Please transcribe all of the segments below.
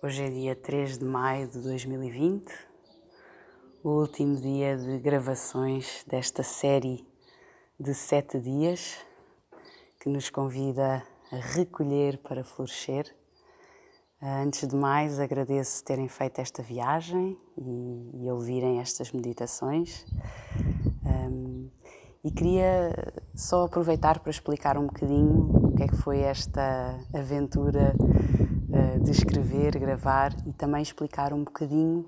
Hoje é dia 3 de maio de 2020, o último dia de gravações desta série de sete dias que nos convida a recolher para florescer. Ah, antes de mais, agradeço terem feito esta viagem e, e ouvirem estas meditações. Um, e queria só aproveitar para explicar um bocadinho o que é que foi esta aventura de escrever, gravar e também explicar um bocadinho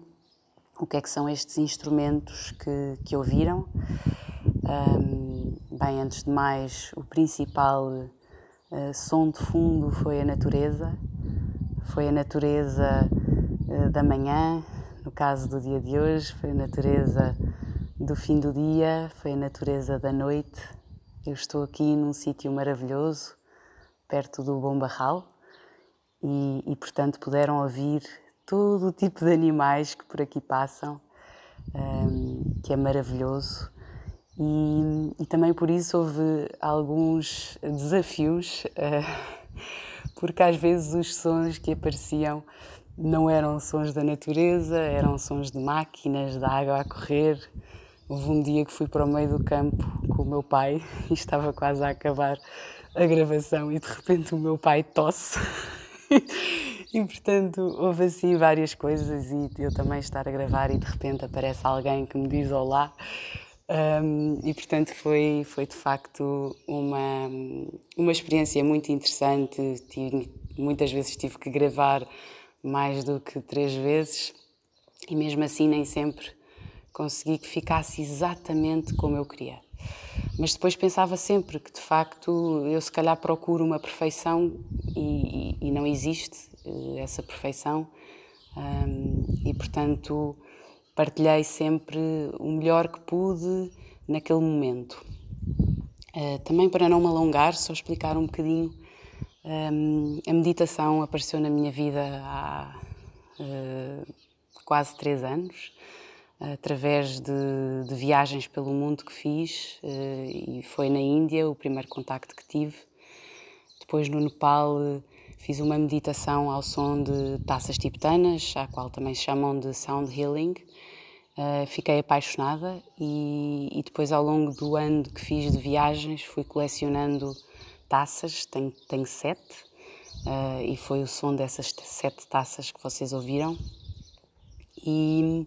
o que é que são estes instrumentos que, que ouviram. Um, bem, antes de mais, o principal uh, som de fundo foi a natureza, foi a natureza uh, da manhã, no caso do dia de hoje, foi a natureza do fim do dia, foi a natureza da noite. Eu estou aqui num sítio maravilhoso, perto do Bom Barral, e, e, portanto puderam ouvir todo o tipo de animais que por aqui passam, um, que é maravilhoso. E, e, também por isso houve alguns desafios, uh, porque às vezes os sons que apareciam não eram sons da natureza, eram sons de máquinas, de água a correr. Houve um dia que fui para o meio do campo com o meu pai e estava quase a acabar a gravação e de repente o meu pai tosse. e portanto houve assim várias coisas e eu também estar a gravar e de repente aparece alguém que me diz olá. Um, e portanto foi, foi de facto uma, uma experiência muito interessante. Tive, muitas vezes tive que gravar mais do que três vezes e mesmo assim nem sempre consegui que ficasse exatamente como eu queria. Mas depois pensava sempre que de facto eu se calhar procuro uma perfeição e, e, e não existe eh, essa perfeição um, e portanto partilhei sempre o melhor que pude naquele momento. Uh, também para não me alongar, só explicar um bocadinho, um, a meditação apareceu na minha vida há uh, quase três anos, através de, de, viagens pelo mundo que fiz, uh, e foi na Índia o primeiro contacto que tive. Depois no Nepal fiz uma meditação ao som de taças tibetanas, a qual também se chamam de Sound Healing. Uh, fiquei apaixonada e, e, depois ao longo do ano que fiz de viagens fui colecionando taças, tenho, tenho sete uh, e foi o som dessas sete taças que vocês ouviram. E,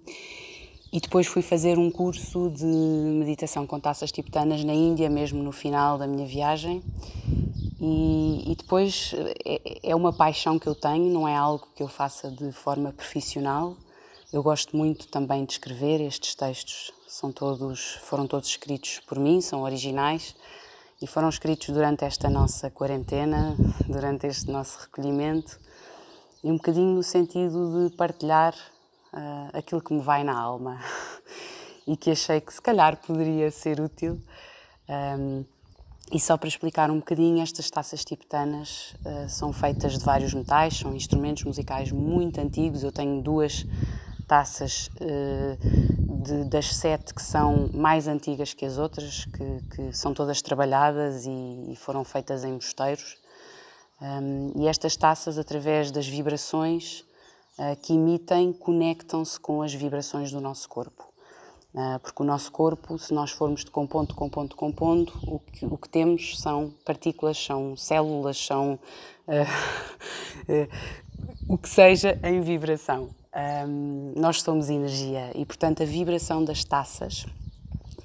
e depois fui fazer um curso de meditação com taças tibetanas na Índia mesmo no final da minha viagem e, e depois é, é uma paixão que eu tenho, não é algo que eu faça de forma profissional eu gosto muito também de escrever estes textos. São todos, foram todos escritos por mim, são originais e foram escritos durante esta nossa quarentena, durante este nosso recolhimento e um bocadinho no sentido de partilhar uh, aquilo que me vai na alma e que achei que se calhar poderia ser útil. Um, e só para explicar um bocadinho, estas taças tibetanas uh, são feitas de vários metais, são instrumentos musicais muito antigos. Eu tenho duas taças uh, de, das sete que são mais antigas que as outras, que, que são todas trabalhadas e, e foram feitas em mosteiros. Um, e estas taças, através das vibrações que emitem, conectam-se com as vibrações do nosso corpo. Uh, porque o nosso corpo, se nós formos de compondo, compondo, compondo, o que, o que temos são partículas, são células, são o que seja em vibração. Um, nós somos energia e, portanto, a vibração das taças,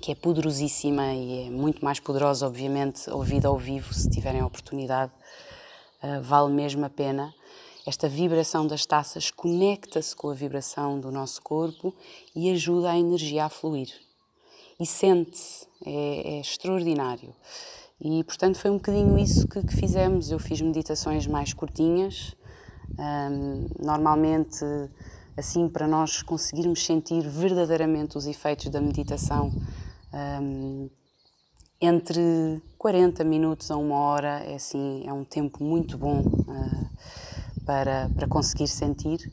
que é poderosíssima e é muito mais poderosa, obviamente, ouvida ao vivo, se tiverem a oportunidade, uh, vale mesmo a pena. Esta vibração das taças conecta-se com a vibração do nosso corpo e ajuda a energia a fluir. E sente-se, é, é, extraordinário. E, portanto, foi um bocadinho isso que, que fizemos. Eu fiz meditações mais curtinhas, normalmente assim para nós conseguirmos sentir verdadeiramente os efeitos da meditação. Entre 40 minutos a uma hora é assim é um tempo muito bom uh, para, para conseguir sentir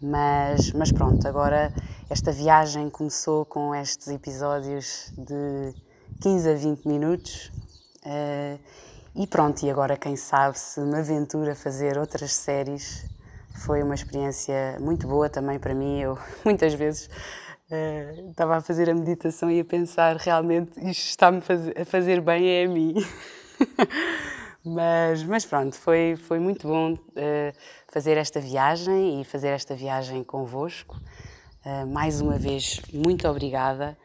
mas, mas pronto, agora esta viagem começou com estes episódios de 15 a 20 minutos uh, e pronto, e agora quem sabe se me aventura a fazer outras séries Foi uma experiência muito boa também para mim. Eu muitas vezes uh, estava a fazer a meditação e a pensar realmente isto está-me a fazer bem é a mim. mas, mas pronto, foi, foi muito bom uh, fazer esta viagem e fazer esta viagem convosco. Uh, mais uma vez, muito obrigada.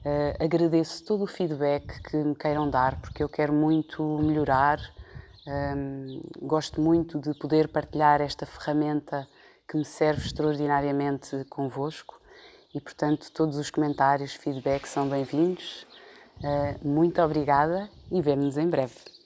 Uh, agradeço todo o feedback que me queiram dar, porque eu quero muito melhorar. Um, gosto muito de poder partilhar esta ferramenta que me serve extraordinariamente convosco e, portanto, todos os comentários, feedback são bem-vindos. Uh, muito obrigada e vemo-nos em breve.